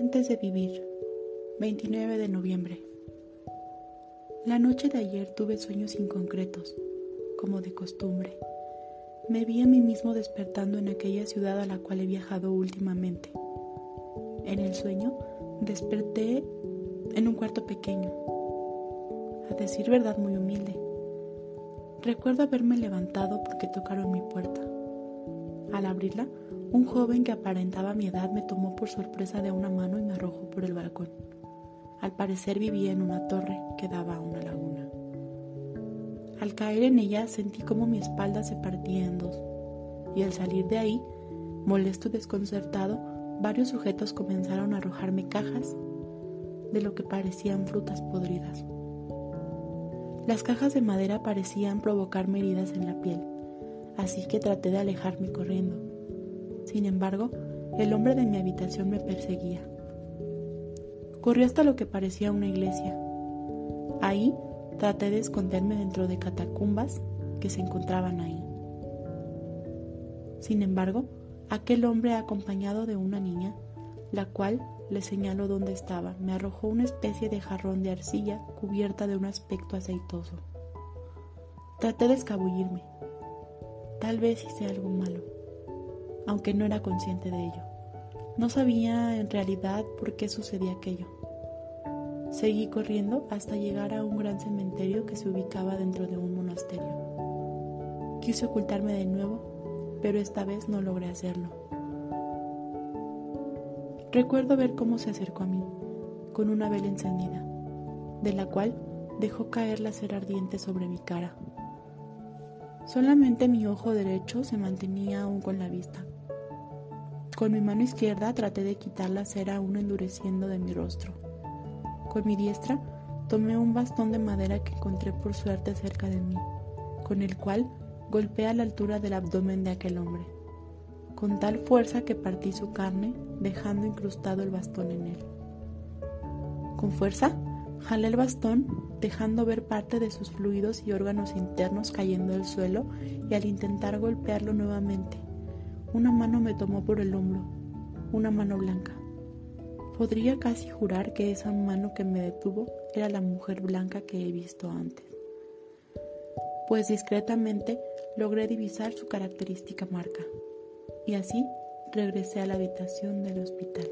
Antes de vivir, 29 de noviembre. La noche de ayer tuve sueños inconcretos, como de costumbre. Me vi a mí mismo despertando en aquella ciudad a la cual he viajado últimamente. En el sueño desperté en un cuarto pequeño, a decir verdad muy humilde. Recuerdo haberme levantado porque tocaron mi puerta. Al abrirla, un joven que aparentaba mi edad me tomó por sorpresa de una mano y me arrojó por el balcón. Al parecer vivía en una torre que daba a una laguna. Al caer en ella sentí como mi espalda se partía en dos, y al salir de ahí, molesto y desconcertado, varios sujetos comenzaron a arrojarme cajas de lo que parecían frutas podridas. Las cajas de madera parecían provocarme heridas en la piel, así que traté de alejarme corriendo sin embargo, el hombre de mi habitación me perseguía. Corrí hasta lo que parecía una iglesia. Ahí traté de esconderme dentro de catacumbas que se encontraban ahí. Sin embargo, aquel hombre acompañado de una niña, la cual le señaló dónde estaba, me arrojó una especie de jarrón de arcilla cubierta de un aspecto aceitoso. Traté de escabullirme. Tal vez hice algo malo aunque no era consciente de ello. No sabía en realidad por qué sucedía aquello. Seguí corriendo hasta llegar a un gran cementerio que se ubicaba dentro de un monasterio. Quise ocultarme de nuevo, pero esta vez no logré hacerlo. Recuerdo ver cómo se acercó a mí, con una vela encendida, de la cual dejó caer la cera ardiente sobre mi cara. Solamente mi ojo derecho se mantenía aún con la vista, con mi mano izquierda traté de quitar la cera aún endureciendo de mi rostro. Con mi diestra tomé un bastón de madera que encontré por suerte cerca de mí, con el cual golpeé a la altura del abdomen de aquel hombre, con tal fuerza que partí su carne, dejando incrustado el bastón en él. Con fuerza, jalé el bastón, dejando ver parte de sus fluidos y órganos internos cayendo al suelo y al intentar golpearlo nuevamente, una mano me tomó por el hombro, una mano blanca. Podría casi jurar que esa mano que me detuvo era la mujer blanca que he visto antes, pues discretamente logré divisar su característica marca, y así regresé a la habitación del hospital.